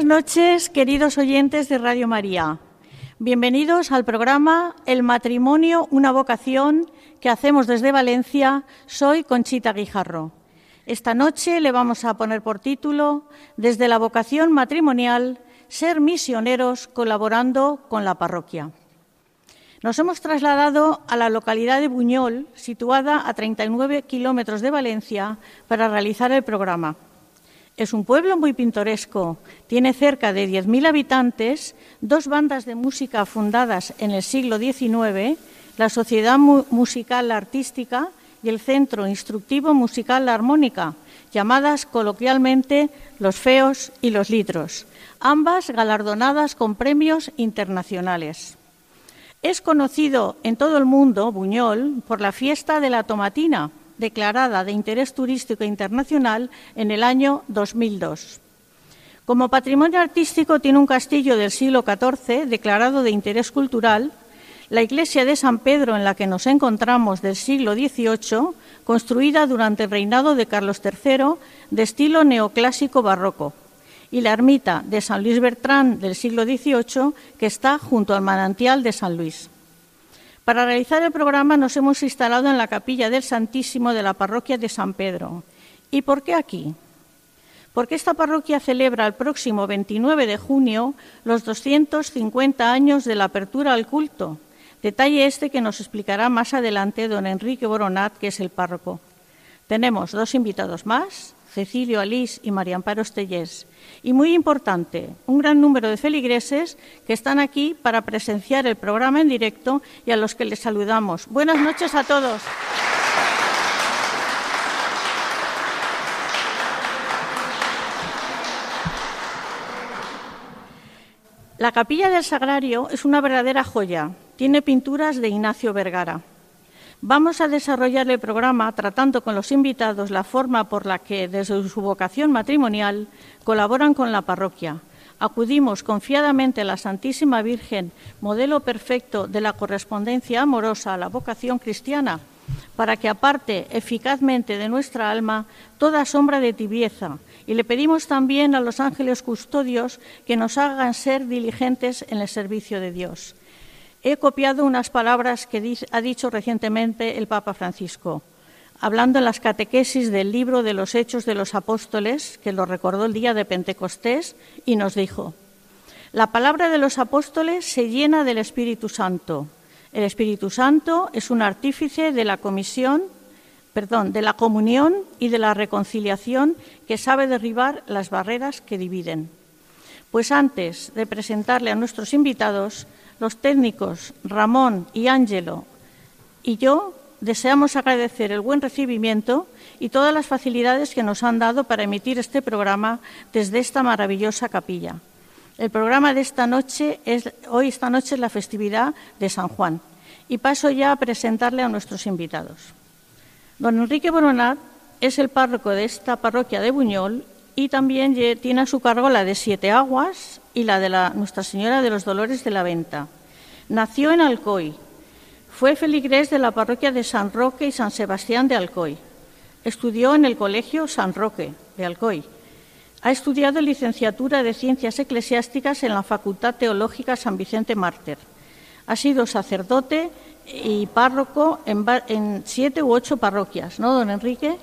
Buenas noches, queridos oyentes de Radio María. Bienvenidos al programa El matrimonio, una vocación que hacemos desde Valencia. Soy Conchita Guijarro. Esta noche le vamos a poner por título Desde la vocación matrimonial, ser misioneros colaborando con la parroquia. Nos hemos trasladado a la localidad de Buñol, situada a 39 kilómetros de Valencia, para realizar el programa. Es un pueblo muy pintoresco, tiene cerca de 10.000 habitantes, dos bandas de música fundadas en el siglo XIX, la Sociedad Mu- Musical Artística y el Centro Instructivo Musical Armónica, llamadas coloquialmente los feos y los litros, ambas galardonadas con premios internacionales. Es conocido en todo el mundo, Buñol, por la fiesta de la tomatina, declarada de interés turístico internacional en el año 2002. Como patrimonio artístico tiene un castillo del siglo XIV declarado de interés cultural, la iglesia de San Pedro en la que nos encontramos del siglo XVIII, construida durante el reinado de Carlos III de estilo neoclásico barroco, y la ermita de San Luis Bertrán del siglo XVIII que está junto al manantial de San Luis. Para realizar el programa nos hemos instalado en la capilla del Santísimo de la parroquia de San Pedro. ¿Y por qué aquí? Porque esta parroquia celebra el próximo 29 de junio los 250 años de la apertura al culto, detalle este que nos explicará más adelante don Enrique Boronat, que es el párroco. Tenemos dos invitados más, Cecilio Alís y María Amparo Estellés. Y muy importante, un gran número de feligreses que están aquí para presenciar el programa en directo y a los que les saludamos. Buenas noches a todos. La capilla del Sagrario es una verdadera joya. Tiene pinturas de Ignacio Vergara. Vamos a desarrollar el programa tratando con los invitados la forma por la que, desde su vocación matrimonial, colaboran con la parroquia. Acudimos confiadamente a la Santísima Virgen, modelo perfecto de la correspondencia amorosa a la vocación cristiana, para que aparte eficazmente de nuestra alma toda sombra de tibieza. Y le pedimos también a los ángeles custodios que nos hagan ser diligentes en el servicio de Dios. He copiado unas palabras que ha dicho recientemente el Papa Francisco, hablando en las catequesis del libro de los Hechos de los Apóstoles, que lo recordó el día de Pentecostés, y nos dijo, la palabra de los apóstoles se llena del Espíritu Santo. El Espíritu Santo es un artífice de la comisión, perdón, de la comunión y de la reconciliación que sabe derribar las barreras que dividen. Pues antes de presentarle a nuestros invitados, los técnicos Ramón y Ángelo y yo deseamos agradecer el buen recibimiento y todas las facilidades que nos han dado para emitir este programa desde esta maravillosa capilla. El programa de esta noche es hoy esta noche es la festividad de San Juan y paso ya a presentarle a nuestros invitados. Don Enrique Boronat es el párroco de esta parroquia de Buñol y también tiene a su cargo la de Siete Aguas y la de la Nuestra Señora de los Dolores de la Venta. Nació en Alcoy. Fue feligrés de la parroquia de San Roque y San Sebastián de Alcoy. Estudió en el Colegio San Roque de Alcoy. Ha estudiado licenciatura de Ciencias Eclesiásticas en la Facultad Teológica San Vicente Mártir. Ha sido sacerdote y párroco en, siete u ocho parroquias, ¿no, don Enrique?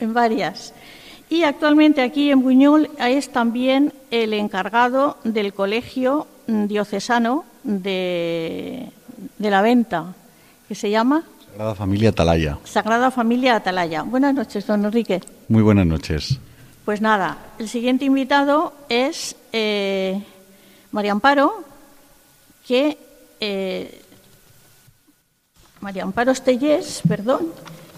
En varias. Y actualmente aquí en Buñol es también el encargado del Colegio Diocesano de, de la Venta, que se llama Sagrada Familia Atalaya. Sagrada Familia Atalaya. Buenas noches, don Enrique. Muy buenas noches. Pues nada, el siguiente invitado es eh, María Amparo, que eh, María Amparo Estellés, perdón,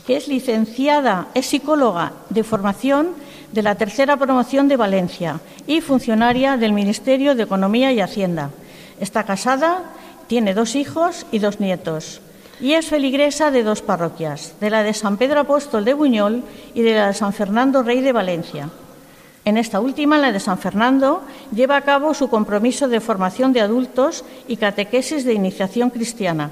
que es licenciada, es psicóloga de formación de la tercera promoción de Valencia y funcionaria del Ministerio de Economía y Hacienda. Está casada, tiene dos hijos y dos nietos y es feligresa de dos parroquias, de la de San Pedro Apóstol de Buñol y de la de San Fernando Rey de Valencia. En esta última, la de San Fernando, lleva a cabo su compromiso de formación de adultos y catequesis de iniciación cristiana.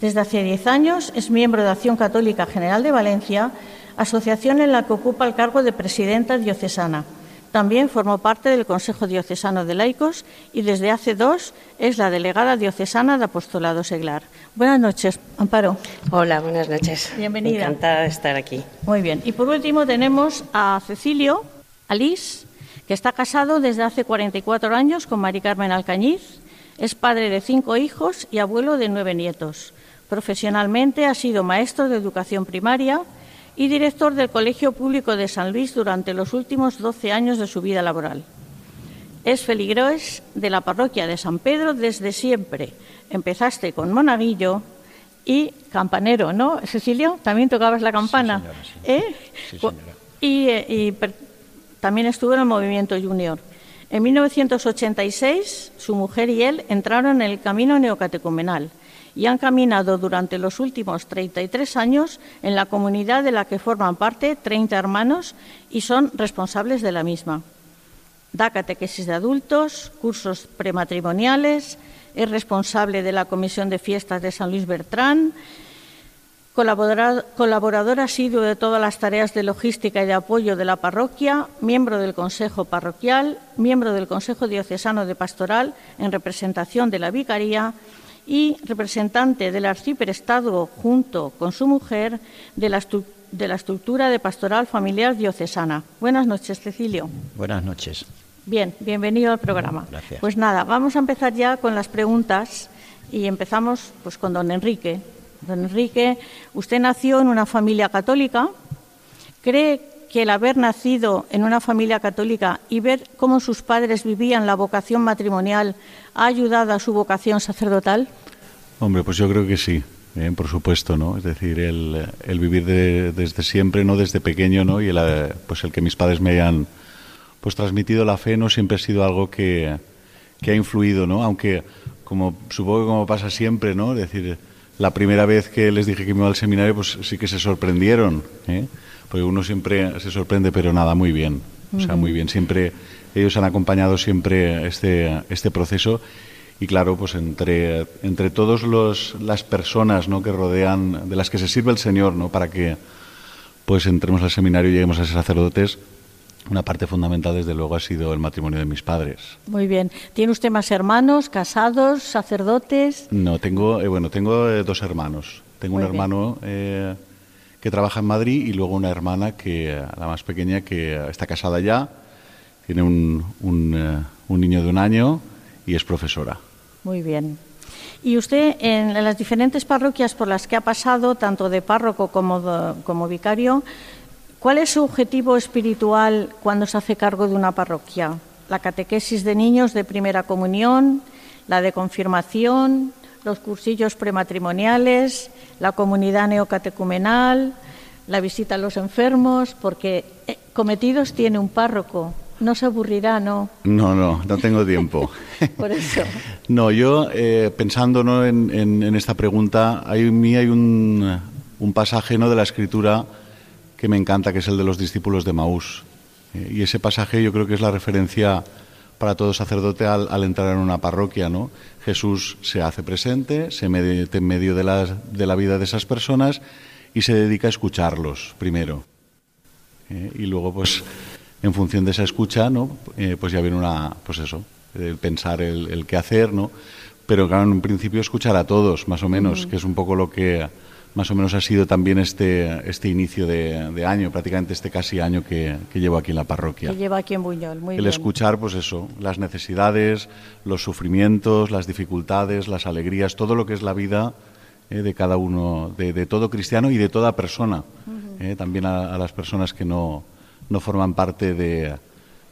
Desde hace diez años es miembro de Acción Católica General de Valencia, asociación en la que ocupa el cargo de presidenta diocesana. También formó parte del Consejo Diocesano de Laicos y desde hace dos es la delegada diocesana de Apostolado Seglar. Buenas noches, Amparo. Hola, buenas noches. Bienvenida. Encantada de estar aquí. Muy bien. Y por último tenemos a Cecilio Alís, que está casado desde hace 44 años con Mari Carmen Alcañiz. Es padre de cinco hijos y abuelo de nueve nietos. Profesionalmente ha sido maestro de educación primaria, y director del Colegio Público de San Luis durante los últimos 12 años de su vida laboral. Es feligroes de la parroquia de San Pedro desde siempre. Empezaste con monaguillo y campanero, ¿no, Cecilio? También tocabas la campana. ¿Eh? y, eh, y también estuvo en el movimiento junior. En 1986, su mujer y él entraron en el camino neocatecumenal y han caminado durante los últimos 33 años en la comunidad de la que forman parte 30 hermanos y son responsables de la misma. Da catequesis de adultos, cursos prematrimoniales, es responsable de la Comisión de Fiestas de San Luis Bertrán, colaborador asiduo de todas las tareas de logística y de apoyo de la parroquia, miembro del Consejo Parroquial, miembro del Consejo Diocesano de Pastoral en representación de la Vicaría y representante del arciprestado junto con su mujer de la, de la estructura de pastoral familiar diocesana. Buenas noches, Cecilio. Buenas noches. Bien, bienvenido al programa. Gracias. Pues nada, vamos a empezar ya con las preguntas y empezamos pues con don Enrique. Don Enrique, usted nació en una familia católica. ¿Cree que el haber nacido en una familia católica y ver cómo sus padres vivían la vocación matrimonial ha ayudado a su vocación sacerdotal? Hombre, pues yo creo que sí, ¿eh? por supuesto, ¿no? Es decir, el, el vivir de, desde siempre, ¿no? Desde pequeño, ¿no? Y el, pues el que mis padres me hayan pues transmitido la fe no siempre ha sido algo que, que ha influido, ¿no? Aunque, como supongo que como pasa siempre, ¿no? Es decir, la primera vez que les dije que iba al seminario, pues sí que se sorprendieron, ¿eh? Porque uno siempre se sorprende, pero nada, muy bien. O sea, muy bien. Siempre ellos han acompañado siempre este, este proceso y claro, pues entre, entre todas las personas ¿no? que rodean, de las que se sirve el Señor, ¿no? para que pues entremos al seminario y lleguemos a ser sacerdotes, una parte fundamental, desde luego, ha sido el matrimonio de mis padres. Muy bien. ¿Tiene usted más hermanos, casados, sacerdotes? No, tengo, eh, bueno, tengo eh, dos hermanos. Tengo Muy un hermano eh, que trabaja en Madrid y luego una hermana que, la más pequeña, que está casada ya, tiene un, un, eh, un niño de un año y es profesora. Muy bien. Y usted, en las diferentes parroquias por las que ha pasado, tanto de párroco como, de- como vicario, ¿cuál es su objetivo espiritual cuando se hace cargo de una parroquia? ¿La catequesis de niños de primera comunión, la de confirmación, los cursillos prematrimoniales, la comunidad neocatecumenal, la visita a los enfermos? Porque eh, cometidos tiene un párroco. No se aburrirá, ¿no? No, no, no tengo tiempo. Por eso. No, yo eh, pensando ¿no? en, en- en esta pregunta, hay, en mí hay un, un pasaje ¿no? de la escritura que me encanta, que es el de los discípulos de Maús. Eh, y ese pasaje yo creo que es la referencia para todo sacerdote al, al entrar en una parroquia. ¿no? Jesús se hace presente, se mete en medio de, las- de la vida de esas personas y se dedica a escucharlos primero. Eh, y luego, pues, en función de esa escucha, ¿no? Eh, pues ya viene una, pues eso, el pensar el, el qué hacer, ¿no? pero claro, en un principio escuchar a todos, más o menos, que es un poco lo que más o menos ha sido también este, este inicio de, año, prácticamente este casi año que, llevo aquí en la parroquia. Que lleva aquí en Buñol, muy El escuchar, pues eso, las necesidades, los sufrimientos, las dificultades, las alegrías, todo lo que es la vida eh, de cada uno, de, todo cristiano y de toda persona. Eh, también a, las personas que no, no forman parte de,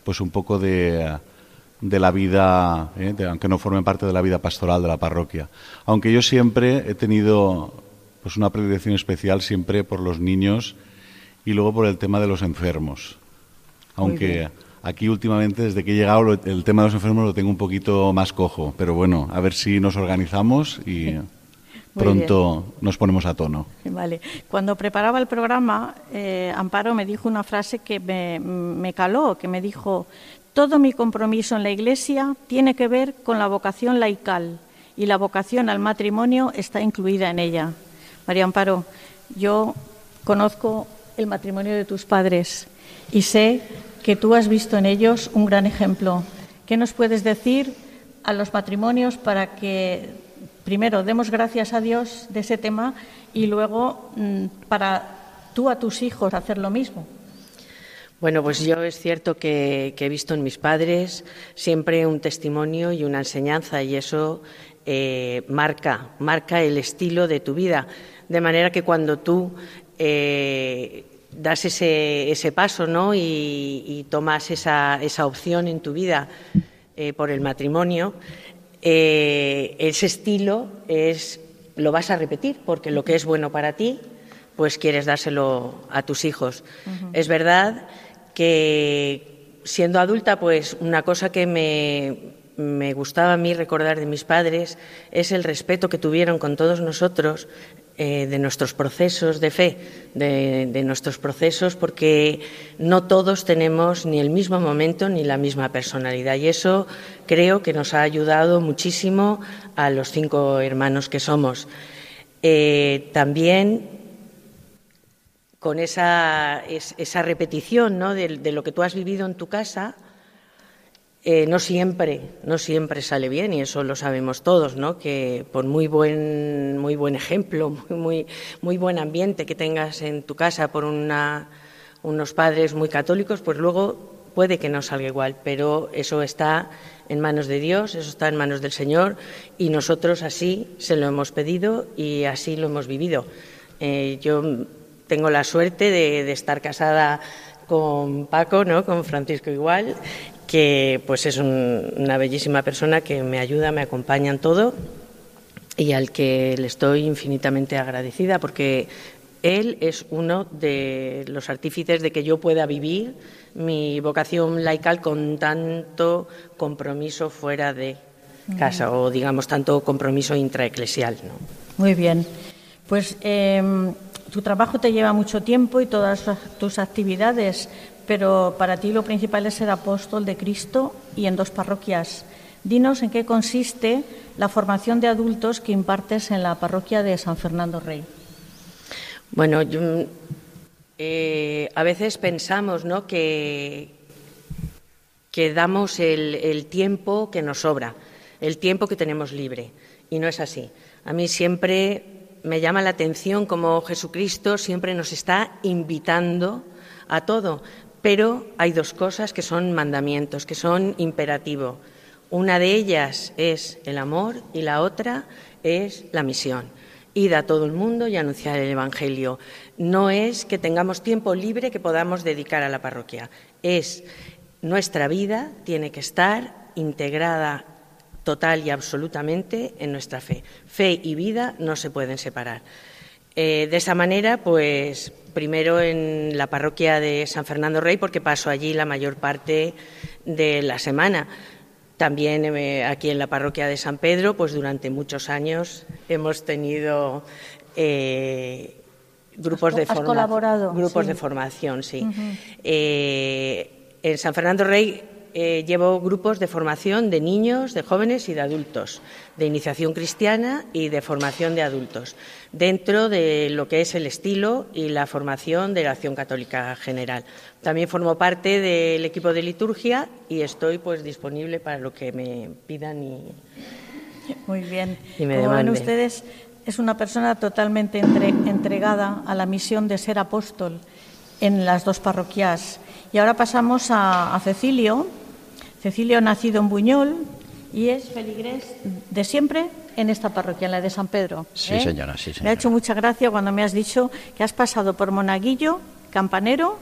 pues un poco de de la vida, eh, aunque no formen parte de la vida pastoral de la parroquia. Aunque yo siempre he tenido pues una predilección especial siempre por los niños y luego por el tema de los enfermos. Aunque aquí últimamente, desde que he llegado, el tema de los enfermos lo tengo un poquito más cojo. Pero bueno, a ver si nos organizamos y pronto nos ponemos a tono. Vale. Cuando preparaba el programa, eh, Amparo me dijo una frase que me, me caló, que me dijo, todo mi compromiso en la Iglesia tiene que ver con la vocación laical y la vocación al matrimonio está incluida en ella. María Amparo, yo conozco el matrimonio de tus padres y sé que tú has visto en ellos un gran ejemplo. ¿Qué nos puedes decir a los matrimonios para que, primero, demos gracias a Dios de ese tema y luego mm, para tú a tus hijos hacer lo mismo? Bueno, pues yo es cierto que, he visto en mis padres siempre un testimonio y una enseñanza y eso eh, marca, marca el estilo de tu vida. De manera que cuando tú eh, das ese, ese, paso ¿no? y, tomas esa, esa, opción en tu vida eh, por el matrimonio, eh, ese estilo es, lo vas a repetir, porque lo que es bueno para ti, pues quieres dárselo a tus hijos. Es verdad que siendo adulta, pues una cosa que me, me gustaba a mí recordar de mis padres es el respeto que tuvieron con todos nosotros eh, de nuestros procesos de fe, de, nuestros procesos, porque no todos tenemos ni el mismo momento ni la misma personalidad. Y eso creo que nos ha ayudado muchísimo a los cinco hermanos que somos. Eh, también con esa, esa repetición ¿no? de, lo que tú has vivido en tu casa, eh, no siempre, no siempre sale bien y eso lo sabemos todos, ¿no? Que por muy buen, muy buen ejemplo, muy, muy, buen ambiente que tengas en tu casa por una, unos padres muy católicos, pues luego puede que no salga igual, pero eso está en manos de Dios, eso está en manos del Señor y nosotros así se lo hemos pedido y así lo hemos vivido. Eh, yo tengo la suerte de, de estar casada con Paco, ¿no? con Francisco igual, que pues es una bellísima persona que me ayuda, me acompaña en todo y al que le estoy infinitamente agradecida porque él es uno de los artífices de que yo pueda vivir mi vocación laical con tanto compromiso fuera de casa o digamos tanto compromiso intraeclesial. ¿no? Muy bien. Pues em, tu trabajo te lleva mucho tiempo y todas tus actividades, pero para ti lo principal es ser apóstol de Cristo y en dos parroquias. Dinos en qué consiste la formación de adultos que impartes en la parroquia de San Fernando Rey. Bueno, eh, a veces pensamos ¿no? que, que damos el, tiempo que nos sobra, el tiempo que tenemos libre, y no es así. A mí siempre me llama la atención cómo Jesucristo siempre nos está invitando a todo. Pero hay dos cosas que son mandamientos, que son imperativo. Una de ellas es el amor y la otra es la misión. Ir a todo el mundo y anunciar el Evangelio. No es que tengamos tiempo libre que podamos dedicar a la parroquia. Es nuestra vida tiene que estar integrada total y absolutamente en nuestra fe. Fe y vida no se pueden separar. Eh, de esa manera, pues primero en la parroquia de San Fernando Rey, porque paso allí la mayor parte de la semana. También eh, aquí en la parroquia de San Pedro, pues durante muchos años hemos tenido eh, grupos de formación. Grupos de formación, sí. en San Fernando Rey eh, llevo grupos de formación de niños, de jóvenes y de adultos, de iniciación cristiana y de formación de adultos, dentro de lo que es el estilo y la formación de la acción católica general. También formo parte del equipo de liturgia y estoy pues disponible para lo que me pidan y, Muy bien. Y me Como ven ustedes, es una persona totalmente entre- entregada a la misión de ser apóstol en las dos parroquias. Y ahora pasamos a, a Cecilio. Cecilio nacido en Buñol y es feligrés de siempre en esta parroquia, en la de San Pedro. Sí, ¿eh? señora, sí, Me ha hecho mucha gracia cuando me has dicho que has pasado por Monaguillo, Campanero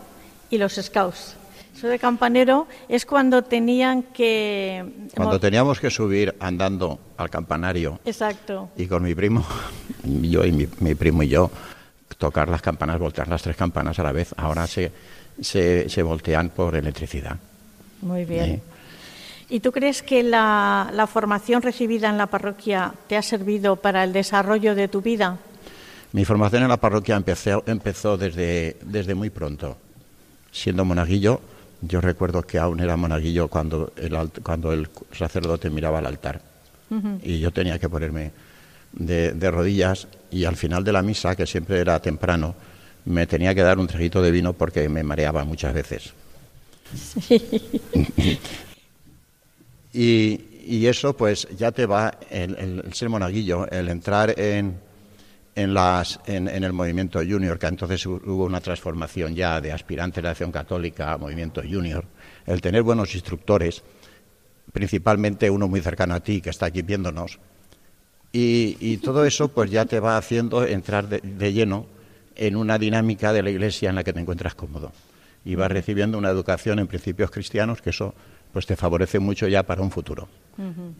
y los Scouts. Eso de Campanero es cuando tenían que... Cuando teníamos que subir andando al campanario Exacto. y con mi primo, yo y mi, mi primo y yo, tocar las campanas, voltear las tres campanas a la vez. Ahora se, se, se voltean por electricidad. Muy bien. Sí. ¿Y tú crees que la, la formación recibida en la parroquia te ha servido para el desarrollo de tu vida? Mi formación en la parroquia empezó desde, desde muy pronto. Siendo monaguillo, yo recuerdo que aún era monaguillo cuando el, cuando el sacerdote miraba al altar. Y yo tenía que ponerme de, de rodillas y al final de la misa, que siempre era temprano, me tenía que dar un traguito de vino porque me mareaba muchas veces. Y, eso pues ya te va, el, ser monaguillo, el entrar en, en, las, en, el movimiento junior, que entonces hu- hubo una transformación ya de aspirante de la acción católica a movimiento junior, el tener buenos instructores, principalmente uno muy cercano a ti que está aquí viéndonos, y, y todo eso pues ya te va haciendo entrar de, de lleno en una dinámica de la iglesia en la que te encuentras cómodo. Y vas recibiendo una educación en principios cristianos que eso pues te favorece mucho ya para un futuro.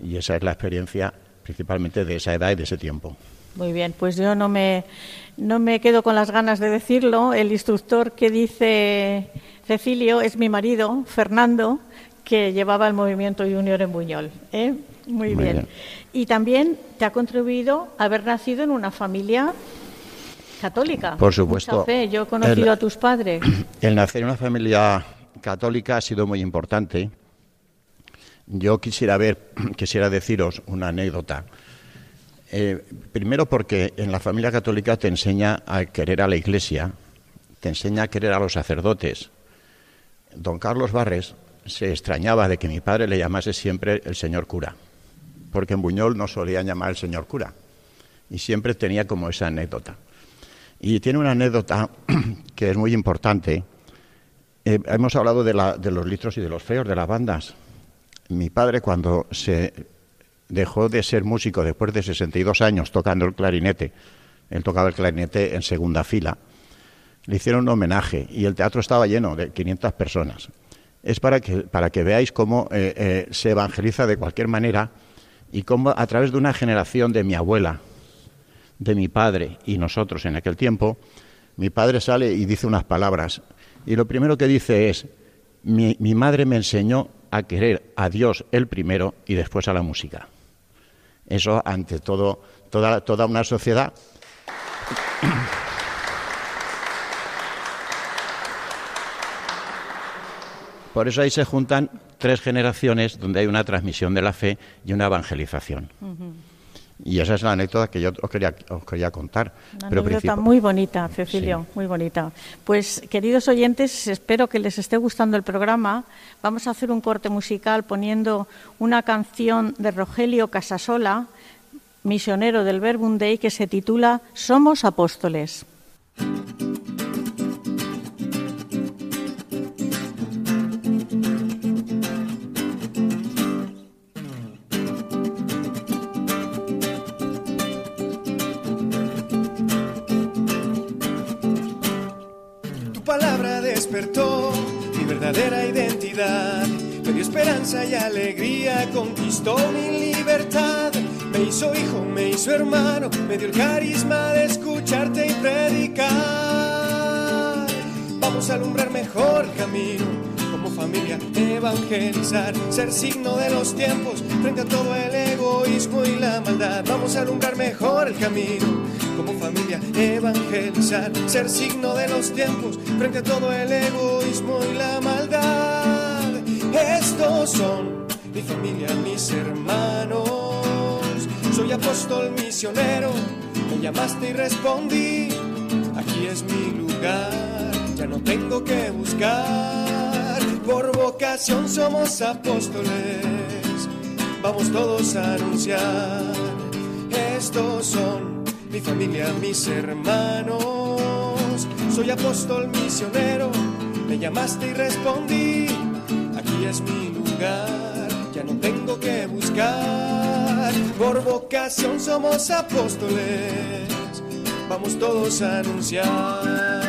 Y esa es la experiencia principalmente de esa edad y de ese tiempo. Muy bien, pues yo no me, no me quedo con las ganas de decirlo. El instructor que dice Cecilio es mi marido, Fernando, que llevaba el movimiento junior en Buñol. ¿eh? Muy, Muy bien. bien. Y también te ha contribuido haber nacido en una familia católica. Por supuesto. Mucha fe. Yo he conocido El- a tus padres. El nacer en una familia católica ha sido muy importante. Yo quisiera ver, quisiera deciros una anécdota. Eh, primero porque en la familia católica te enseña a querer a la iglesia, te enseña a querer a los sacerdotes. Don Carlos Barres se extrañaba de que mi padre le llamase siempre el señor cura, porque en Buñol no solían llamar el señor cura, y siempre tenía como esa anécdota. Y tiene una anécdota que es muy importante. Eh, hemos hablado de, la- de los litros y de los feos, de las bandas. Mi padre, cuando se dejó de ser músico después de 62 años tocando el clarinete, él tocaba el clarinete en segunda fila, le hicieron un homenaje y el teatro estaba lleno de 500 personas. Es para que, para que veáis cómo eh, eh, se evangeliza de cualquier manera y cómo a través de una generación de mi abuela, de mi padre y nosotros en aquel tiempo, mi padre sale y dice unas palabras. Y lo primero que dice es, mi, mi madre me enseñó a querer a Dios el primero y después a la música. Eso ante todo, toda, toda una sociedad. Por eso ahí se juntan tres generaciones donde hay una transmisión de la fe y una evangelización. Y esa es la anécdota que yo os quería, os quería contar. Una Pero anécdota muy bonita, Cecilio, Sí. muy bonita. Pues, queridos oyentes, espero que les esté gustando el programa. Vamos a hacer un corte musical poniendo una canción de Rogelio Casasola, misionero del Verbum Dei, que se titula Somos apóstoles. Mi verdadera identidad. Me dio esperanza y alegría, conquistó mi libertad. Me hizo hijo, me hizo hermano, me dio el carisma de escucharte y predicar. Vamos a alumbrar mejor el camino, como familia evangelizar, ser signo de los tiempos frente a todo el egoísmo y la maldad. Vamos a alumbrar mejor el camino, como familia evangelizar, ser signo de los tiempos frente a todo el egoísmo y la maldad. Estos son mi familia, mis hermanos. Soy apóstol misionero, me llamaste y respondí. Aquí es mi lugar, ya no tengo que buscar. Por vocación somos apóstoles, vamos todos a anunciar. Estos son mi familia, mis hermanos. Soy apóstol misionero, me llamaste y respondí. Aquí es mi lugar, ya no tengo que buscar. Por vocación somos apóstoles, vamos todos a anunciar.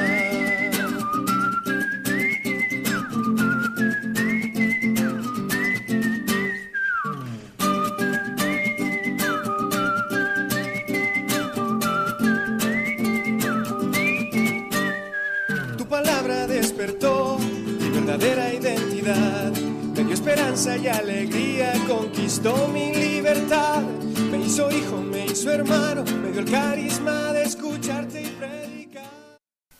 Y alegría conquistó mi libertad. Me hizo hijo, me hizo hermano, me dio el carisma de escucharte y predicar.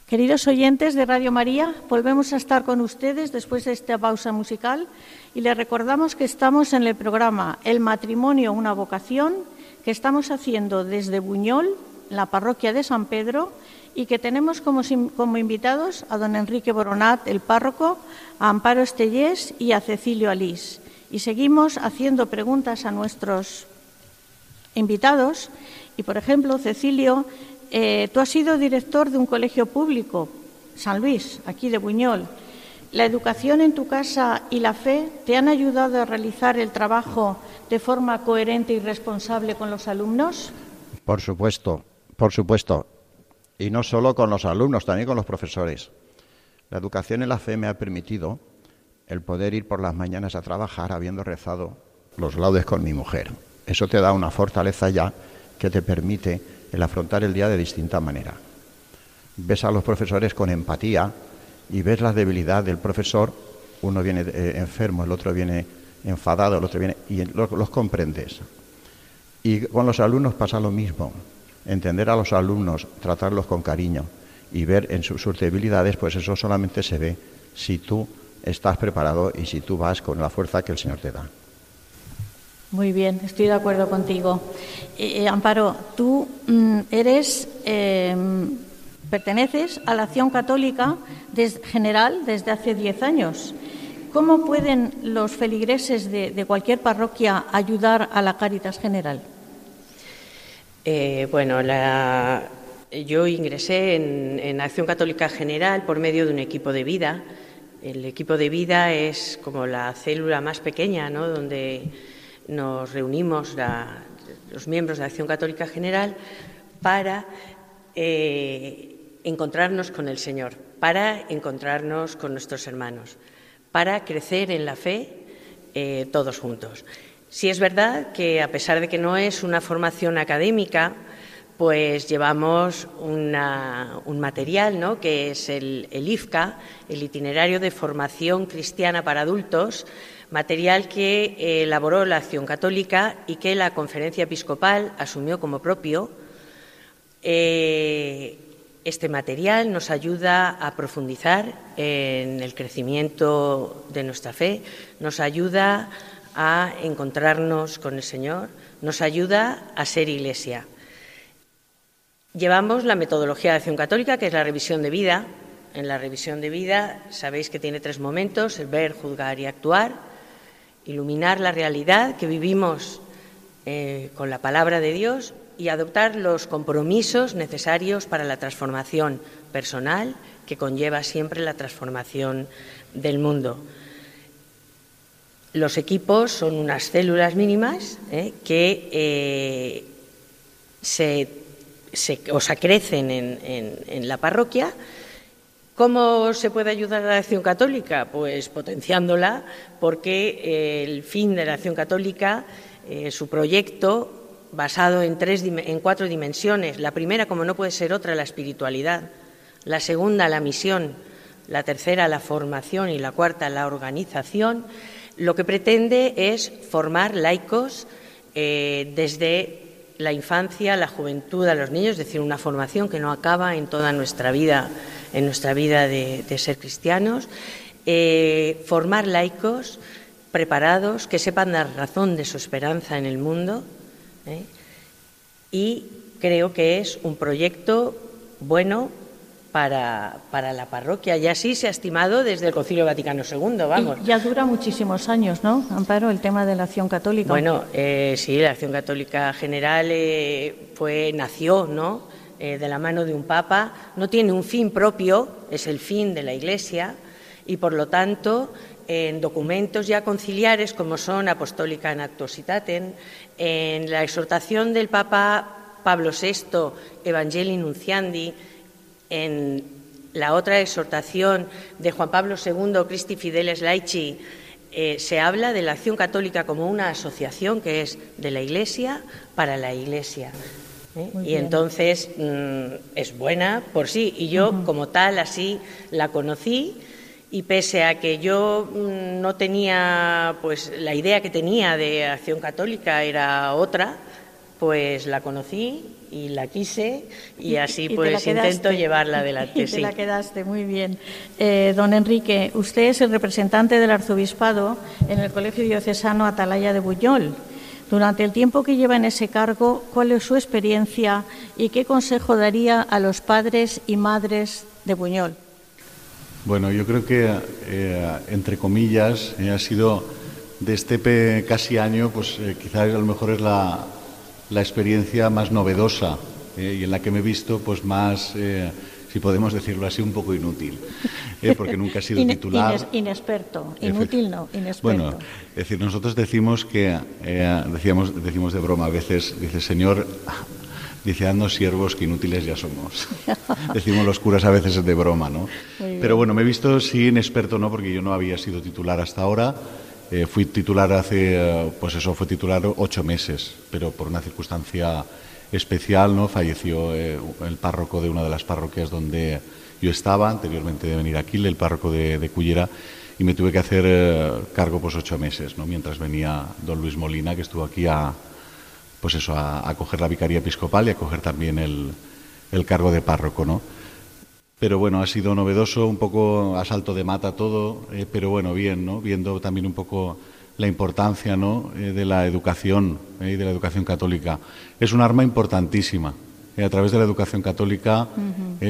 Queridos oyentes de Radio María, volvemos a estar con ustedes después de esta pausa musical y les recordamos que estamos en el programa El matrimonio, una vocación, que estamos haciendo desde Buñol, la parroquia de San Pedro, y que tenemos como, invitados a don Enrique Boronat, el párroco, a Amparo Estellés y a Cecilio Alís. Y seguimos haciendo preguntas a nuestros invitados. Y, por ejemplo, Cecilio, eh, tú has sido director de un colegio público, San Luis, aquí de Buñol. ¿La educación en tu casa y la fe te han ayudado a realizar el trabajo de forma coherente y responsable con los alumnos? Por supuesto, por supuesto. Y no solo con los alumnos, también con los profesores. La educación en la fe me ha permitido el poder ir por las mañanas a trabajar habiendo rezado los laudes con mi mujer. Eso te da una fortaleza ya que te permite el afrontar el día de distinta manera. Ves a los profesores con empatía y ves la debilidad del profesor, uno viene eh, enfermo, el otro viene enfadado, el otro viene y los comprendes. Y con los alumnos pasa lo mismo entender a los alumnos, tratarlos con cariño y ver en sus, debilidades, pues eso solamente se ve si tú estás preparado y si tú vas con la fuerza que el Señor te da. Muy bien, estoy de acuerdo contigo. Eh, eh, Amparo, tú mm, eres, em, perteneces a la acción católica general desde hace diez años. ¿Cómo pueden los feligreses de cualquier parroquia ayudar a la Cáritas General? Eh, bueno, yo ingresé en, Acción Católica General por medio de un equipo de vida. El equipo de vida es como la célula más pequeña, ¿no? donde nos reunimos los miembros de Acción Católica General para eh, encontrarnos con el Señor, para encontrarnos con nuestros hermanos, para crecer en la fe eh, todos juntos. Sí es verdad que a pesar de que no es una formación académica, pues llevamos un material, ¿no? que es el, IFCA, el Itinerario de Formación Cristiana para Adultos, material que elaboró la Acción Católica y que la Conferencia Episcopal asumió como propio. Eh, este material nos ayuda a profundizar en el crecimiento de nuestra fe, nos ayuda a encontrarnos con el Señor, nos ayuda a ser iglesia. Llevamos la metodología de acción católica, que es la revisión de vida. En la revisión de vida sabéis que tiene tres momentos, el ver, juzgar y actuar, iluminar la realidad que vivimos eh, con la palabra de Dios y adoptar los compromisos necesarios para la transformación personal que conlleva siempre la transformación del mundo. Los equipos son unas células mínimas ¿eh? que eh, se, o sea, crecen en, la parroquia. ¿Cómo se puede ayudar a la acción católica? Pues potenciándola, porque eh, el fin de la acción católica, su proyecto, basado en, tres, en cuatro dimensiones. La primera, como no puede ser otra, la espiritualidad. La segunda, la misión. La tercera, la formación. Y la cuarta, la organización lo que pretende es formar laicos eh, desde la infancia, la juventud, a los niños, es decir, una formación que no acaba en toda nuestra vida, en nuestra vida de, ser cristianos, eh, formar laicos preparados que sepan dar razón de su esperanza en el mundo ¿eh? y creo que es un proyecto bueno para, para, la parroquia. Y así se ha estimado desde el Concilio Vaticano II, vamos. ya dura muchísimos años, ¿no, Amparo, el tema de la acción católica? Bueno, eh, sí, la acción católica general eh, fue, nació, ¿no?, eh, de la mano de un papa. No tiene un fin propio, es el fin de la Iglesia, y por lo tanto, en documentos ya conciliares, como son Apostólica en Actuositaten, en la exhortación del Papa Pablo VI, Evangelii Nunciandi, en la otra exhortación de Juan Pablo II, Christi Fideles Laici, eh, se habla de la acción católica como una asociación que es de la Iglesia para la Iglesia. ¿eh? Y entonces mm, es buena por sí. Y yo, como tal, así la conocí. Y pese a que yo mm, no tenía, pues la idea que tenía de acción católica era otra, pues la conocí y la quise y así pues intento llevarla adelante. Y te la quedaste, muy bien. Eh, don Enrique, usted es el representante del arzobispado en el Colegio Diocesano Atalaya de Buñol. Durante el tiempo que lleva en ese cargo, ¿cuál es su experiencia y qué consejo daría a los padres y madres de Buñol? Bueno, yo creo que, eh, entre comillas, eh, ha sido de este casi año, pues quizás a lo mejor es la, la experiencia más novedosa eh, y en la que me he visto pues más, eh, si podemos decirlo así, un poco inútil, eh, porque nunca he sido titular. inexperto, inútil no, inexperto. Bueno, es decir, nosotros decimos que, decíamos, decimos de broma a veces, dice Señor, dice, haznos siervos que inútiles ya somos. Decimos los curas a veces de broma, ¿no? Pero bueno, me he visto sí inexperto, ¿no? Porque yo no había sido titular hasta ahora. Eh, fui titular hace, eh, pues eso, fue titular ocho meses, pero por una circunstancia especial, ¿no? Falleció eh, el párroco de una de las parroquias donde yo estaba, anteriormente de venir aquí, el párroco de, de Cullera, y me tuve que hacer cargo pues ocho meses, ¿no? Mientras venía don Luis Molina, que estuvo aquí a, pues eso, a, a coger la vicaría episcopal y a coger también el, el cargo de párroco, ¿no? Pero bueno, ha sido novedoso, un poco a salto de mata todo, eh, pero bueno, bien, ¿no? Viendo también un poco la importancia ¿no? Eh, de la educación eh, y de la educación católica. Es un arma importantísima. a través de la educación católica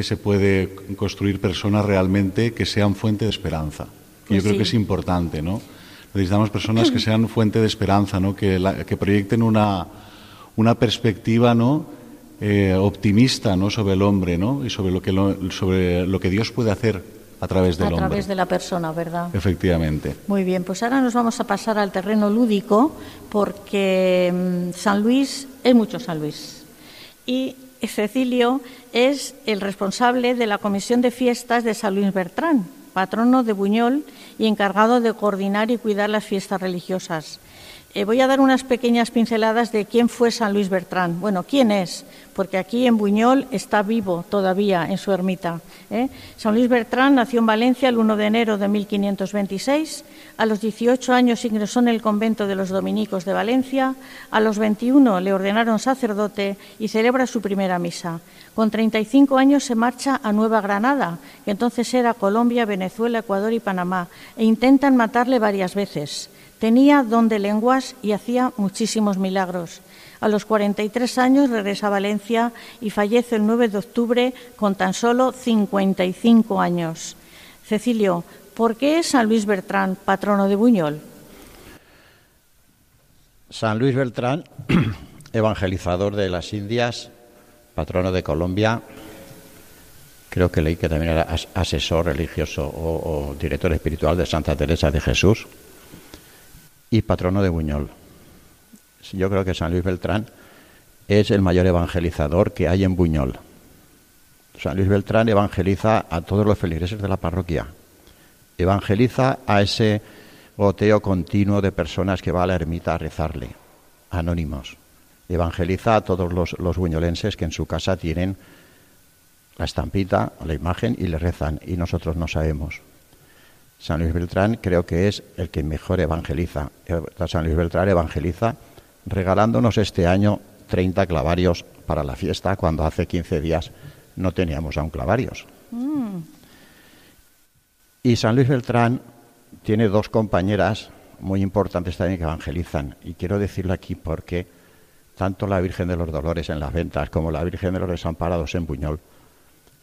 se puede construir personas realmente que sean fuente de esperanza. yo pues creo que es importante, ¿no? Necesitamos personas que sean fuente de esperanza, ¿no? Que, que proyecten una, una perspectiva, ¿no? Eh, optimista ¿no? sobre el hombre ¿no? y sobre lo, que sobre lo que Dios puede hacer a través del hombre. A través de la persona, ¿verdad? Efectivamente. Muy bien, pues ahora nos vamos a pasar al terreno lúdico porque mm, San Luis es mucho San Luis. Y Cecilio es el responsable de la Comisión de Fiestas de San Luis Bertrán, patrono de Buñol y encargado de coordinar y cuidar las fiestas religiosas. Eh, voy a dar unas pequeñas pinceladas de quién fue San Luis Bertrán. Bueno, ¿quién es? Porque aquí en Buñol está vivo todavía en su ermita. ¿eh? San Luis Bertrán nació en Valencia el 1 de enero de 1526. A los 18 años ingresó en el convento de los dominicos de Valencia. A los 21 le ordenaron sacerdote y celebra su primera misa. Con 35 años se marcha a Nueva Granada, que entonces era Colombia, Venezuela, Ecuador y Panamá, e intentan matarle varias veces. Tenía don de lenguas y hacía muchísimos milagros. A los 43 años regresa a Valencia y fallece el 9 de octubre con tan solo 55 años. Cecilio, ¿por qué es San Luis Bertrán patrono de Buñol? San Luis Beltrán, evangelizador de las Indias, patrono de Colombia, creo que leí que también era asesor religioso o director espiritual de Santa Teresa de Jesús y patrono de Buñol. Yo creo que San Luis Beltrán es el mayor evangelizador que hay en Buñol. San Luis Beltrán evangeliza a todos los feligreses de la parroquia. Evangeliza a ese goteo continuo de personas que va a la ermita a rezarle, anónimos. Evangeliza a todos los, los buñolenses que en su casa tienen la estampita, la imagen y le rezan y nosotros no sabemos. San Luis Beltrán creo que es el que mejor evangeliza. Eh, San Luis Beltrán evangeliza regalándonos este año 30 clavarios para la fiesta, cuando hace 15 días no teníamos aún clavarios. Mm. Y San Luis Beltrán tiene dos compañeras muy importantes también que evangelizan. Y quiero decirlo aquí porque tanto la Virgen de los Dolores en las ventas como la Virgen de los Desamparados en Buñol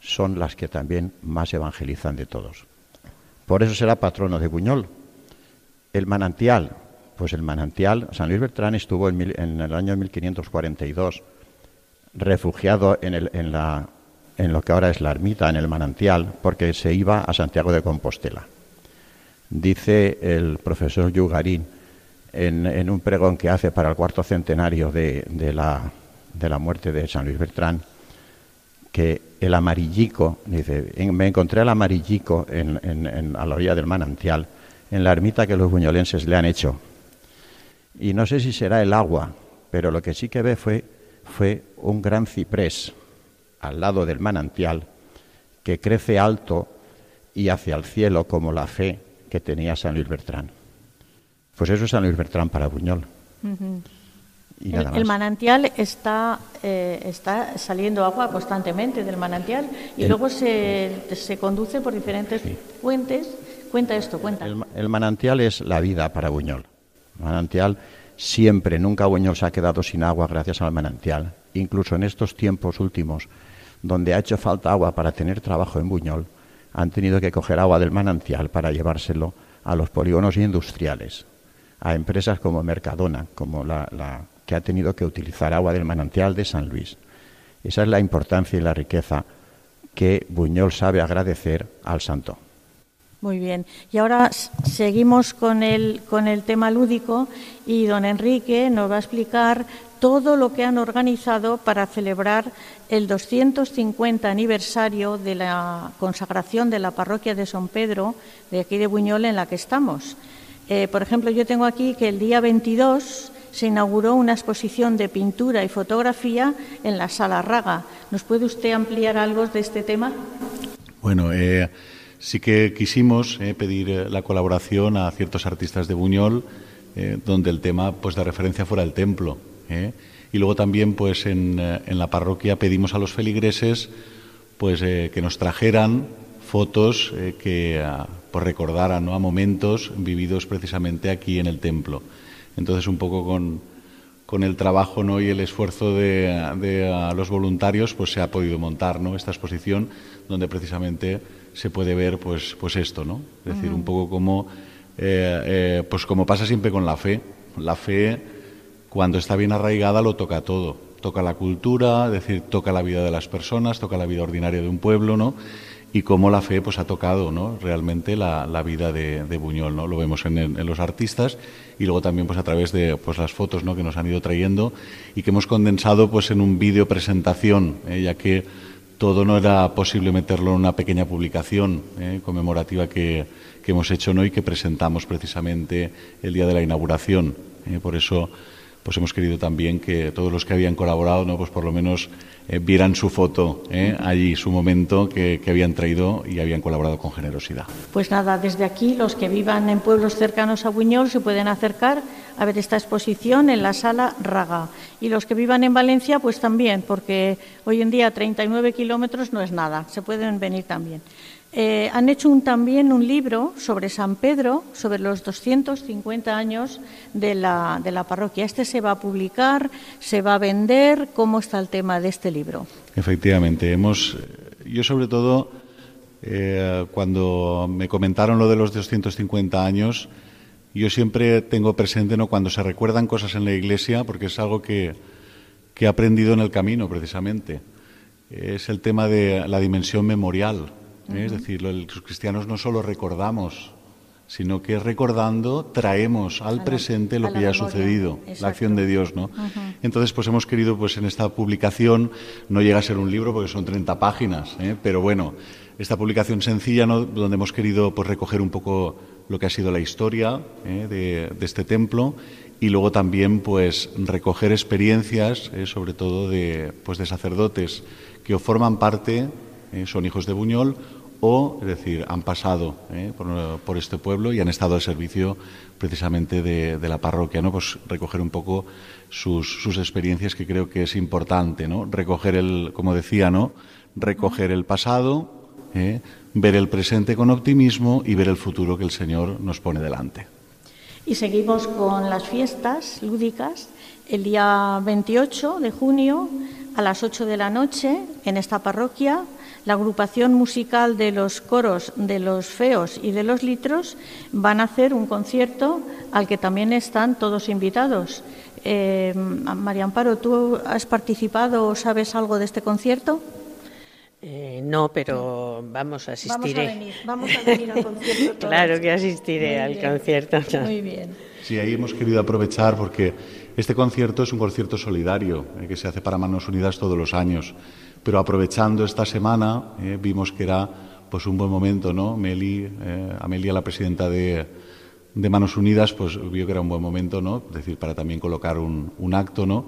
son las que también más evangelizan de todos. Por eso será patrono de Buñol. El manantial, pues el manantial, San Luis Bertrán estuvo en, el año 1542 refugiado en, el, en, la, en lo que ahora es la ermita, en el manantial, porque se iba a Santiago de Compostela. Dice el profesor Yugarín en, un pregón que hace para el cuarto centenario de, la, de la muerte de San Luis Bertrán, que el amarillico, dice, me encontré el amarillico en, a la orilla del manantial, en la ermita que los buñolenses le han hecho. Y no sé si será el agua, pero lo que sí que ve fue, fue un gran ciprés al lado del manantial que crece alto y hacia el cielo como la fe que tenía San Luis Bertrán. Pues eso es San Luis Bertrán para Buñol el, manantial está, eh, está saliendo agua constantemente del manantial y luego se, se, conduce por diferentes fuentes. Cuenta esto, cuenta. El, manantial es la vida para Buñol. Manantial siempre, nunca Buñol se ha quedado sin agua gracias al manantial. Incluso en estos tiempos últimos, donde ha hecho falta agua para tener trabajo en Buñol, han tenido que coger agua del manantial para llevárselo a los polígonos industriales, a empresas como Mercadona, como la, que ha tenido que utilizar agua del manantial de San Luis. Esa es la importancia y la riqueza que Buñol sabe agradecer al santo. Muy bien. Y ahora seguimos con el, con el tema lúdico y don Enrique nos va a explicar todo lo que han organizado para celebrar el 250 aniversario de la consagración de la parroquia de San Pedro, de aquí de Buñol, en la que estamos. Eh, por ejemplo, yo tengo aquí que el día 22 se inauguró una exposición de pintura y fotografía en la Sala Raga. ¿Nos puede usted ampliar algo de este tema? Bueno, eh, sí que quisimos eh, pedir eh, la colaboración a ciertos artistas de Buñol, donde el tema pues de referencia fuera el templo. Y luego también pues en, la parroquia pedimos a los feligreses pues que nos trajeran fotos que pues recordaran a momentos vividos precisamente aquí en el templo. Entonces, un poco con, con el trabajo ¿no? y el esfuerzo de, los voluntarios, pues se ha podido montar ¿no? esta exposición donde precisamente se puede ver pues, pues esto, ¿no? Es decir, un poco como, eh, eh, pues como pasa siempre con la fe. La fe, cuando está bien arraigada, lo toca todo. Toca la cultura, es decir, toca la vida de las personas, toca la vida ordinaria de un pueblo, ¿no? Y cómo la fe pues ha tocado ¿no? realmente la, vida de, Buñol no lo vemos en, los artistas y luego también pues a través de pues las fotos ¿no? que nos han ido trayendo y que hemos condensado pues en un vídeo presentación ¿eh? ya que todo no era posible meterlo en una pequeña publicación ¿eh? conmemorativa que, que, hemos hecho ¿no? y que presentamos precisamente el día de la inauguración ¿eh? por eso pues hemos querido también que todos los que habían colaborado, ¿no? pues por lo menos eh, vieran su foto ¿eh? allí, su momento que, habían traído y habían colaborado con generosidad. Pues nada, desde aquí los que vivan en pueblos cercanos a Buñol se pueden acercar a ver esta exposición en la sala Raga. Y los que vivan en Valencia, pues también, porque hoy en día 39 kilómetros no es nada, se pueden venir también. Eh, han hecho también un libro sobre San Pedro, sobre los 250 años de la, parroquia. Este se va a publicar, se va a vender. ¿Cómo está el tema de este libro? Efectivamente, hemos, yo sobre todo, eh, cuando me comentaron lo de los 250 años, yo siempre tengo presente ¿no? cuando se recuerdan cosas en la iglesia, porque es algo que he aprendido en el camino precisamente. Es el tema de la dimensión memorial ¿eh? Es decir, los cristianos no solo recordamos, sino que recordando traemos al presente lo que ya ha sucedido, la acción de Dios, ¿no? Entonces, pues hemos querido, pues en esta publicación, no llega a ser un libro porque son 30 páginas, ¿eh? pero bueno, esta publicación sencilla, ¿no? donde hemos querido pues recoger un poco lo que ha sido la historia ¿eh? de, este templo y luego también pues recoger experiencias, sobre todo de, pues, de sacerdotes que forman parte, son hijos de Buñol o, es decir, han pasado ¿eh? por, este pueblo y han estado al servicio precisamente de, la parroquia, ¿no? Pues recoger un poco sus, experiencias que creo que es importante, ¿no? Recoger el, como decía, ¿no? Recoger el pasado, ¿eh? ver el presente con optimismo y ver el futuro que el Señor nos pone delante. Y seguimos con las fiestas lúdicas. El día 28 de junio a las 8 de la noche en esta parroquia la agrupación musical de los coros de los feos y de los litros van a hacer un concierto al que también están todos invitados. Eh, María Amparo, ¿tú has participado o sabes algo de este concierto? Eh, no, pero vamos, asistiré. Vamos a venir, vamos a venir al concierto. claro que asistiré al concierto. Muy bien. Sí, ahí hemos querido aprovechar porque este concierto es un concierto solidario eh, que se hace para Manos Unidas todos los años. Pero aprovechando esta semana eh, vimos que era pues un buen momento, ¿no? Meli, Amelia, la presidenta de, de, Manos Unidas, pues vio que era un buen momento, ¿no? Es decir, para también colocar un, un acto, ¿no?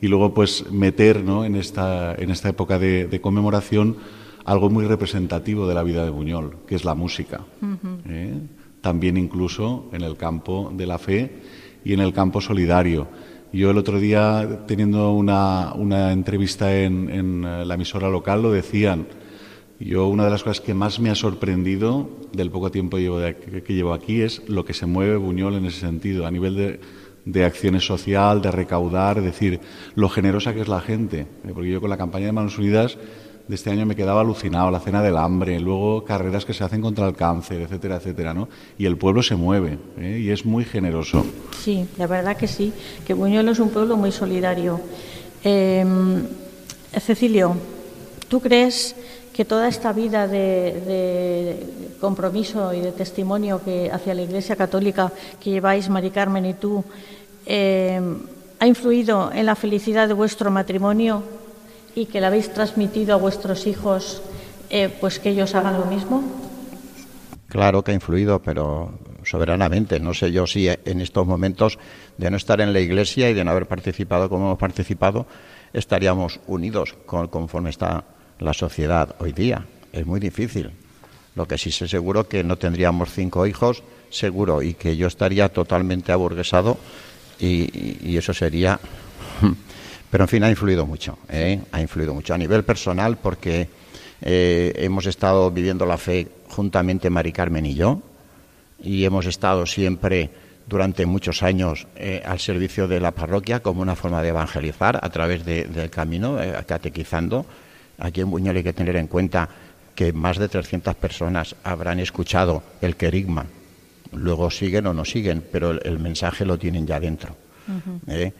y luego pues meter ¿no? en, esta, en esta época de, conmemoración algo muy representativo de la vida de Buñol, que es la música. ¿eh? También incluso en el campo de la fe y en el campo solidario. Yo el otro día, teniendo una, una entrevista en, en, la emisora local, lo decían. Yo una de las cosas que más me ha sorprendido del poco tiempo que llevo aquí es lo que se mueve Buñol en ese sentido, a nivel de de acciones social, de recaudar, es decir, lo generosa que es la gente. Eh, porque yo con la campaña de Manos Unidas de este año me quedaba alucinado, la cena del hambre, luego carreras que se hacen contra el cáncer, etcétera, etcétera, ¿no? Y el pueblo se mueve ¿eh? y es muy generoso. Sí, la verdad que sí, que Buñuelo es un pueblo muy solidario. Em, Cecilio, ¿tú crees que toda esta vida de, compromiso y de testimonio que hacia la Iglesia Católica que lleváis, Mari Carmen y tú, eh, ha influido en la felicidad de vuestro matrimonio y que la habéis transmitido a vuestros hijos, eh, pues que ellos hagan lo mismo? Claro que ha influido, pero soberanamente. No sé yo si en estos momentos de no estar en la Iglesia y de no haber participado como hemos participado, estaríamos unidos conforme está la sociedad hoy día. Es muy difícil. Lo que sí sé seguro que no tendríamos cinco hijos, seguro, y que yo estaría totalmente aburguesado y, eso sería... Pero en fin, ha influido mucho, ¿eh? ha influido mucho a nivel personal porque eh, hemos estado viviendo la fe juntamente Mari Carmen y yo y hemos estado siempre durante muchos años eh, al servicio de la parroquia como una forma de evangelizar a través del camino, catequizando Aquí en Buñol hay que tener en cuenta que más de 300 personas habrán escuchado el querigma. Luego siguen o no siguen, pero el, mensaje lo tienen ya dentro. ¿eh?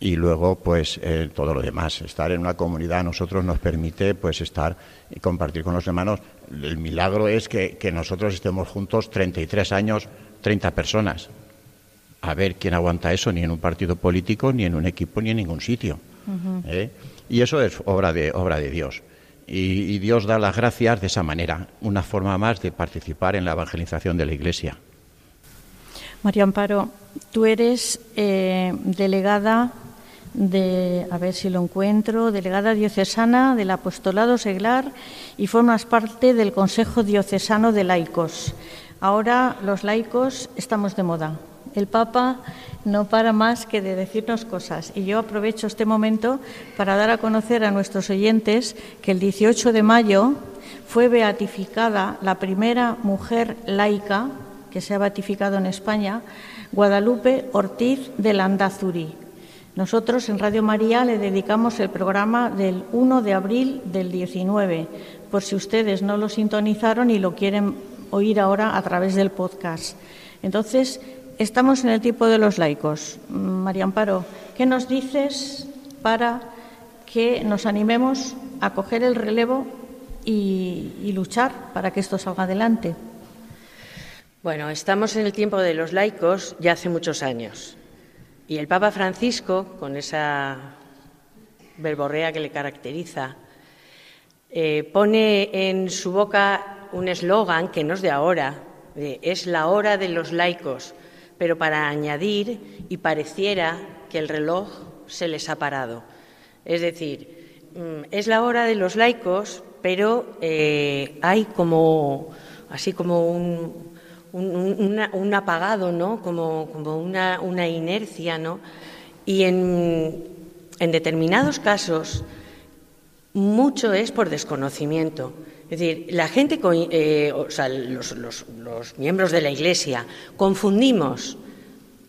Y luego, pues, eh, todo lo demás. Estar en una comunidad a nosotros nos permite, pues, estar y compartir con los hermanos. El milagro es que, nosotros estemos juntos 33 años, 30 personas. A ver quién aguanta eso, ni en un partido político, ni en un equipo, ni en ningún sitio. Y eso es obra de, obra de Dios. Y, Dios da las gracias de esa manera, una forma más de participar en la evangelización de la Iglesia. María Amparo, tú eres eh, delegada de, a ver si lo encuentro, delegada diocesana del apostolado seglar y formas parte del Consejo Diocesano de Laicos. Ahora los laicos estamos de moda. El Papa no para más que de decirnos cosas. Y yo aprovecho este momento para dar a conocer a nuestros oyentes que el 18 de mayo fue beatificada la primera mujer laica que se ha beatificado en España, Guadalupe Ortiz de Landazuri. Nosotros en Radio María le dedicamos el programa del 1 de abril del 19, por si ustedes no lo sintonizaron y lo quieren oír ahora a través del podcast. Entonces, Estamos en el tiempo de los laicos. María Amparo, ¿qué nos dices para que nos animemos a coger el relevo y, luchar para que esto salga adelante? Bueno, estamos en el tiempo de los laicos ya hace muchos años. Y el Papa Francisco, con esa verborrea que le caracteriza, eh, pone en su boca un eslogan que no es de ahora, es la hora de los laicos, pero para añadir y pareciera que el reloj se les ha parado. Es decir, mm, es la hora de los laicos, pero eh, hay como así como un, apagado, ¿no? Como, una, inercia, ¿no? Y en, determinados casos mucho es por desconocimiento. Es decir, la gente, eh, o sea, los, miembros de la Iglesia, confundimos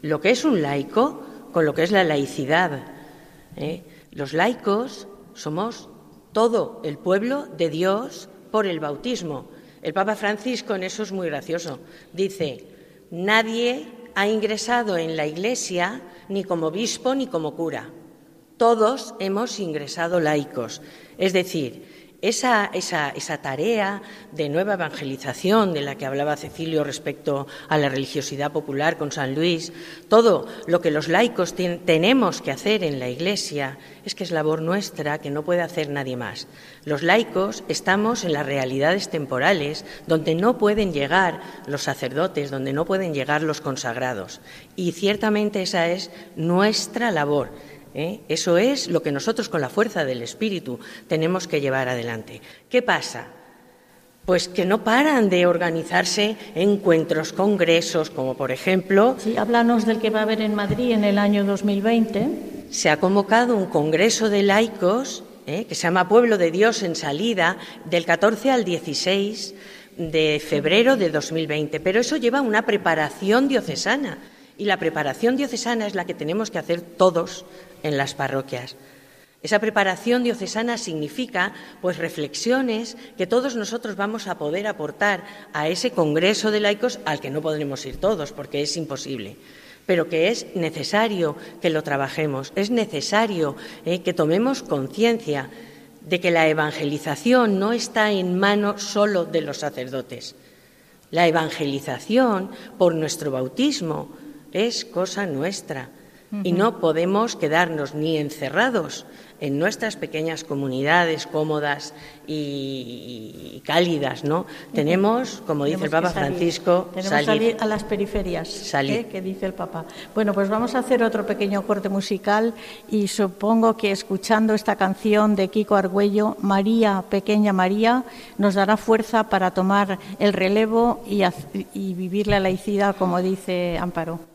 lo que es un laico con lo que es la laicidad. ¿eh? Los laicos somos todo el pueblo de Dios por el bautismo. El Papa Francisco en eso es muy gracioso. Dice, nadie ha ingresado en la Iglesia ni como obispo ni como cura. Todos hemos ingresado laicos. Es decir, esa, tarea de nueva evangelización de la que hablaba Cecilio respecto a la religiosidad popular con San Luis, todo lo que los laicos tenemos que hacer en la Iglesia es que es labor nuestra que no puede hacer nadie más. Los laicos estamos en las realidades temporales donde no pueden llegar los sacerdotes, donde no pueden llegar los consagrados. Y ciertamente esa es nuestra labor ¿eh? Eso es lo que nosotros con la fuerza del Espíritu tenemos que llevar adelante. ¿Qué pasa? Pues que no paran de organizarse encuentros, congresos, como por ejemplo. Sí, háblanos del que va a haber en Madrid en el año 2020. Se ha convocado un congreso de laicos ¿eh? que se llama Pueblo de Dios en Salida del 14 al 16 de febrero de 2020. Pero eso lleva una preparación diocesana. Y la preparación diocesana es la que tenemos que hacer todos en las parroquias. Esa preparación diocesana significa pues reflexiones que todos nosotros vamos a poder aportar a ese congreso de laicos al que no podremos ir todos porque es imposible, pero que es necesario que lo trabajemos, es necesario eh, que tomemos conciencia de que la evangelización no está en manos solo de los sacerdotes. La evangelización por nuestro bautismo es cosa nuestra y no podemos quedarnos ni encerrados en nuestras pequeñas comunidades cómodas y, cálidas, ¿no? Tenemos, como dice el Papa Francisco, salir, a las periferias, salir. ¿eh? que dice el Papa. Bueno, pues vamos a hacer otro pequeño corte musical y supongo que escuchando esta canción de Kiko Argüello, María, pequeña María, nos dará fuerza para tomar el relevo y, y vivir la laicidad, como dice Amparo.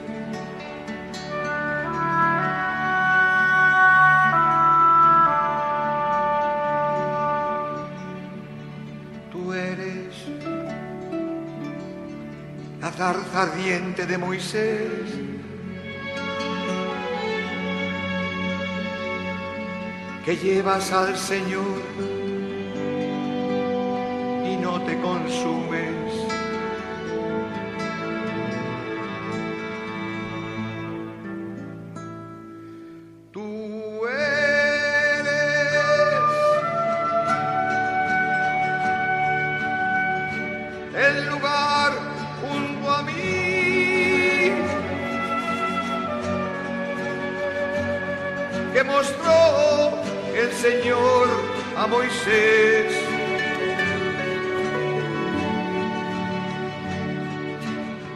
ardiente de Moisés. Que llevas al Señor y no te consumes. El lugar mostró el Señor a Moisés.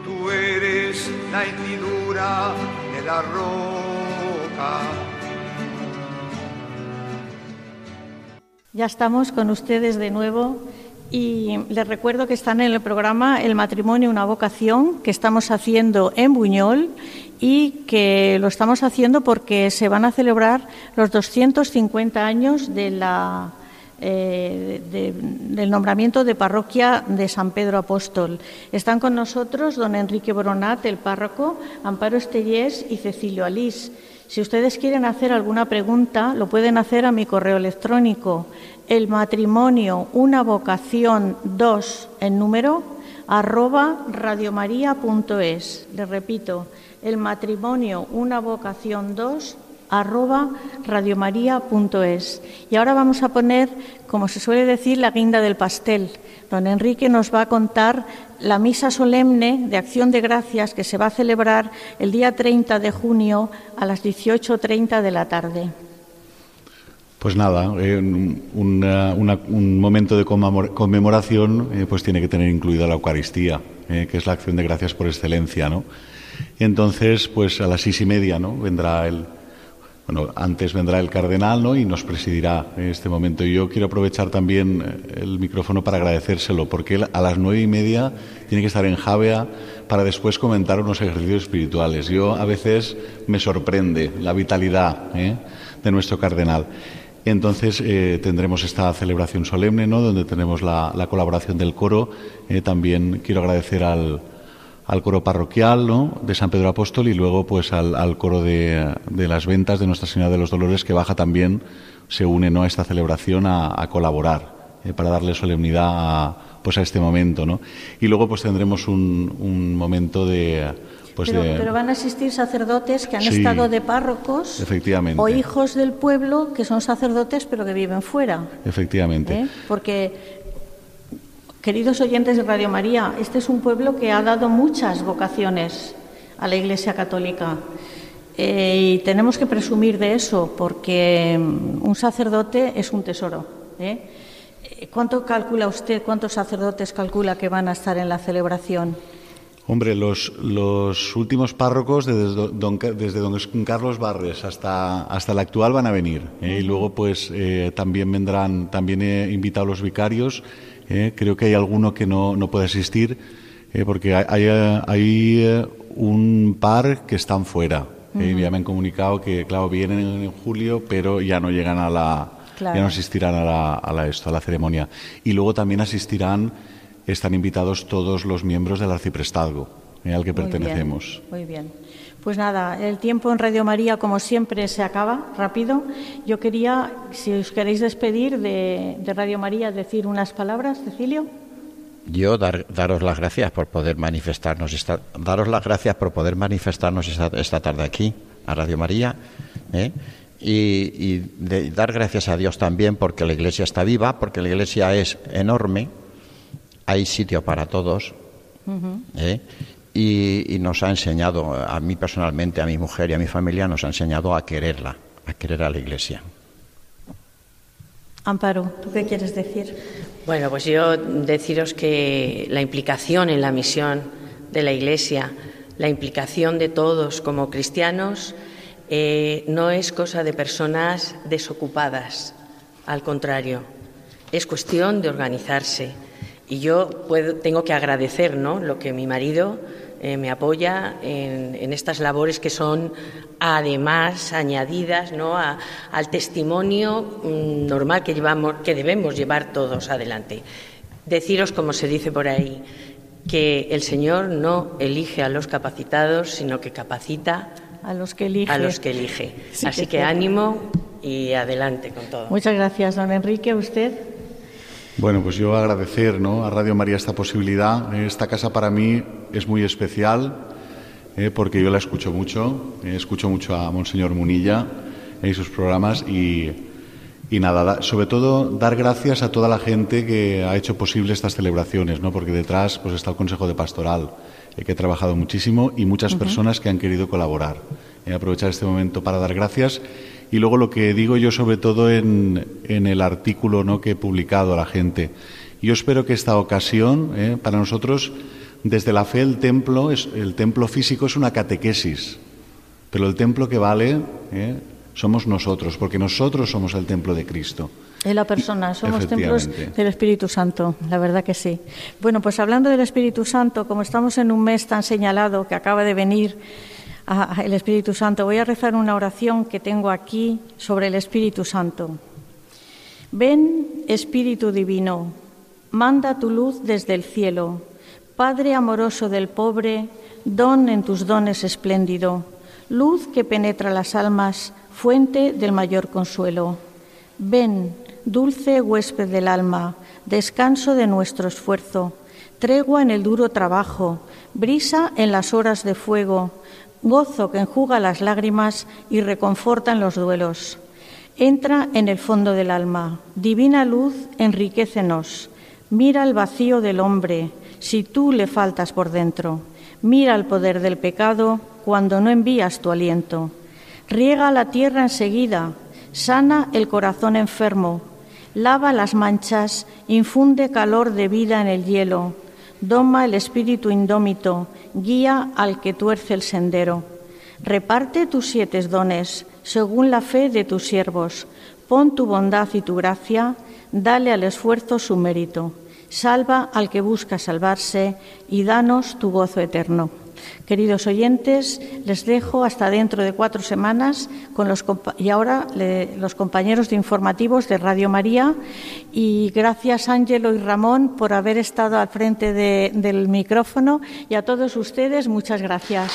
Tú eres la hendidura de la roca. Ya estamos con ustedes de nuevo y les recuerdo que están en el programa El matrimonio, una vocación que estamos haciendo en Buñol y que lo estamos haciendo porque se van a celebrar los 250 años de la, eh, del nombramiento de parroquia de San Pedro Apóstol. Están con nosotros don Enrique Boronat, el párroco, Amparo Estellés y Cecilio Alís. Si ustedes quieren hacer alguna pregunta, lo pueden hacer a mi correo electrónico el matrimonio, una vocación, dos en número, arroba radiomaria.es. Les repito, el matrimonio, una vocación, dos arroba radiomaria.es. Y ahora vamos a poner, como se suele decir, la guinda del pastel. Don Enrique nos va a contar la misa solemne de acción de gracias que se va a celebrar el día 30 de junio a las 18.30 de la tarde. Pues nada, eh, un momento de conmemoración eh, pues tiene que tener incluida la Eucaristía, eh, que es la acción de gracias por excelencia, ¿no? Entonces, pues a las seis y media, ¿no? Vendrá el, bueno, antes vendrá el cardenal ¿no? y nos presidirá en este momento. Y yo quiero aprovechar también eh, el micrófono para agradecérselo, porque él a las nueve y media tiene que estar en Javea para después comentar unos ejercicios espirituales. Yo a veces me sorprende la vitalidad ¿eh? de nuestro cardenal. Entonces eh, tendremos esta celebración solemne, ¿no? donde tenemos la, colaboración del coro. también quiero agradecer al, al coro parroquial ¿no? de San Pedro Apóstol y luego pues al, coro de, las ventas de Nuestra Señora de los Dolores que baja también, se une ¿no? a esta celebración a, colaborar eh, para darle solemnidad a, pues a este momento. ¿no? Y luego pues tendremos un, momento de... Pues pero, van a asistir sacerdotes que han estado de párrocos efectivamente. o hijos del pueblo que son sacerdotes pero que viven fuera. Efectivamente. ¿Eh? Porque Queridos oyentes de Radio María, este es un pueblo que ha dado muchas vocaciones a la Iglesia Católica eh, y tenemos que presumir de eso porque mm, un sacerdote es un tesoro. ¿eh? ¿Cuánto calcula usted, cuántos sacerdotes calcula que van a estar en la celebración? Hombre, los, los últimos párrocos desde don, desde don Carlos Barres hasta, hasta el actual van a venir. ¿eh? Y luego, pues, también vendrán, también he invitado a los vicarios ¿eh? creo que hay alguno que no, no puede asistir ¿eh? porque hay, hay, eh, un par que están fuera. Ya me han comunicado que, claro, vienen en, julio, pero ya no llegan a la, ya no asistirán a la, a la, esto, a la ceremonia. Y luego también asistirán, están invitados todos los miembros del arciprestazgo al que pertenecemos. muy bien. Pues nada, el tiempo en Radio María, como siempre, se acaba rápido. Yo quería, si os queréis despedir de, Radio María, decir unas palabras, Cecilio. Yo daros las gracias por poder manifestarnos, esta, daros las gracias por poder manifestarnos esta, tarde aquí, a Radio María, ¿eh? y, dar gracias a Dios también porque la Iglesia está viva, porque la Iglesia es enorme, hay sitio para todos, y, nos ha enseñado, a mí personalmente, a mi mujer y a mi familia, nos ha enseñado a quererla, a querer a la Iglesia. Amparo, ¿tú qué quieres decir? Bueno, pues yo deciros que la implicación en la misión de la Iglesia, la implicación de todos como cristianos, eh, no es cosa de personas desocupadas, al contrario, es cuestión de organizarse. Y yo tengo que agradecer ¿no? lo que mi marido eh, me apoya en, estas labores que son además añadidas ¿no? al testimonio mm, normal que, llevamos, que debemos llevar todos adelante. Deciros, como se dice por ahí, que el Señor no elige a los capacitados, sino que capacita a los que elige. A los que elige. Así que, ánimo y adelante con todo. Muchas gracias, don Enrique. ¿Usted? Bueno, pues yo agradecer ¿no? a Radio María esta posibilidad. Esta casa para mí es muy especial eh, porque yo la escucho mucho, eh, escucho mucho a Monseñor Munilla y sus programas y, y, nada, sobre todo dar gracias a toda la gente que ha hecho posible estas celebraciones, ¿no? porque detrás pues, está el Consejo de Pastoral, eh, que ha trabajado muchísimo y muchas personas que han querido colaborar. aprovechar este momento para dar gracias y luego lo que digo yo sobre todo en, en el artículo ¿no? que he publicado a la gente. Yo espero que esta ocasión, ¿eh? para nosotros, desde la fe, el templo, es, el templo físico es una catequesis, pero el templo que vale ¿eh? somos nosotros, porque nosotros somos el templo de Cristo. Es la persona, somos templos del Espíritu Santo, la verdad que sí. Bueno, pues hablando del Espíritu Santo, como estamos en un mes tan señalado que acaba de venir, el Espíritu Santo. Voy a rezar una oración que tengo aquí sobre el Espíritu Santo. Ven, Espíritu Divino, manda tu luz desde el cielo. Padre amoroso del pobre, don en tus dones espléndido, luz que penetra las almas, fuente del mayor consuelo. Ven, dulce huésped del alma, descanso de nuestro esfuerzo, tregua en el duro trabajo, brisa en las horas de fuego, gozo que enjuga las lágrimas y reconforta en los duelos. Entra en el fondo del alma, divina luz, enriquecenos. Mira el vacío del hombre, si tú le faltas por dentro. Mira el poder del pecado cuando no envías tu aliento. Riega la tierra enseguida, sana el corazón enfermo, lava las manchas, infunde calor de vida en el hielo. doma el espíritu indómito, guía al que tuerce el sendero. Reparte tus siete dones, según la fe de tus siervos. Pon tu bondad y tu gracia, dale al esfuerzo su mérito. Salva al que busca salvarse y danos tu gozo eterno. Queridos oyentes, les dejo hasta dentro de cuatro semanas con los, y ahora los compañeros de informativos de Radio María y gracias Ángelo y Ramón por haber estado al frente del micrófono y a todos ustedes muchas gracias.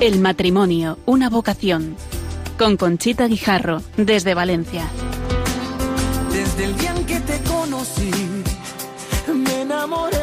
El matrimonio, una vocación. Con Conchita Guijarro, desde Valencia. Desde el día en que te conocí, me enamoré